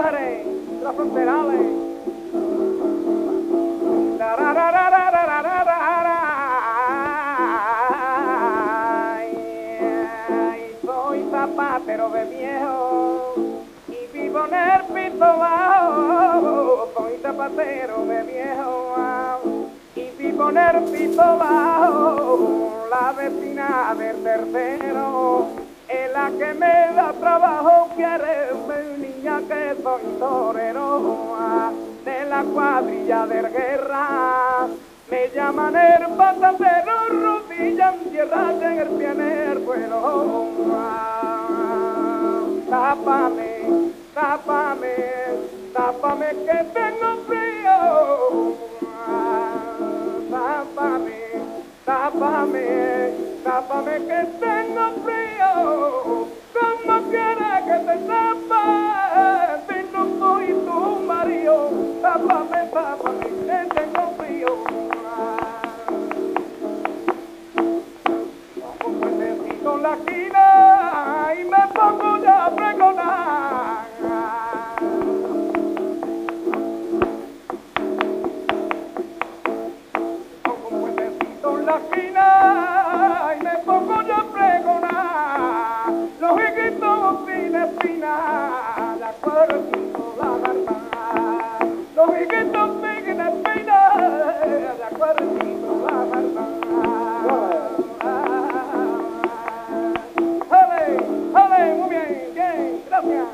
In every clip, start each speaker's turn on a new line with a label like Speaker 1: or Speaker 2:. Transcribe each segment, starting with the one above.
Speaker 1: mujeres transfronterales. Soy zapatero de viejo y vivo en el bajo. Soy zapatero de viejo ah, y vivo en el bajo. La vecina del tercero es la que me da trabajo quiere mi niña que soy torero. De la cuadrilla de guerra. Me llaman el patacero rodilla en tierra en el pie el vuelo. Tápame tápame tápame que tengo frío tápame que tengo frío como quieres que te tape si no soy tu marido tápame tápame que tengo frío. Como necesito la esquina y me pongo ya a pregonar. Como necesito la esquina y me pongo yo a pregonar los hijitos sin espina la cuerpito la verdad los hijitos sin espina la cuerpito la verdad ¡Ale! ¡Ale! Muy bien, bien, gracias,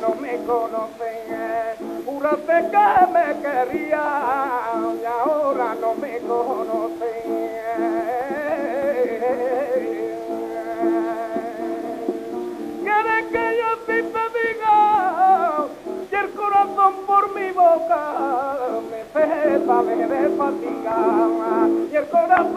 Speaker 1: no me conoce. Juraste que me quería y ahora no me conoce. ¿Quieres que yo sí te diga y el corazón por mi boca me cesa de fatiga y el corazón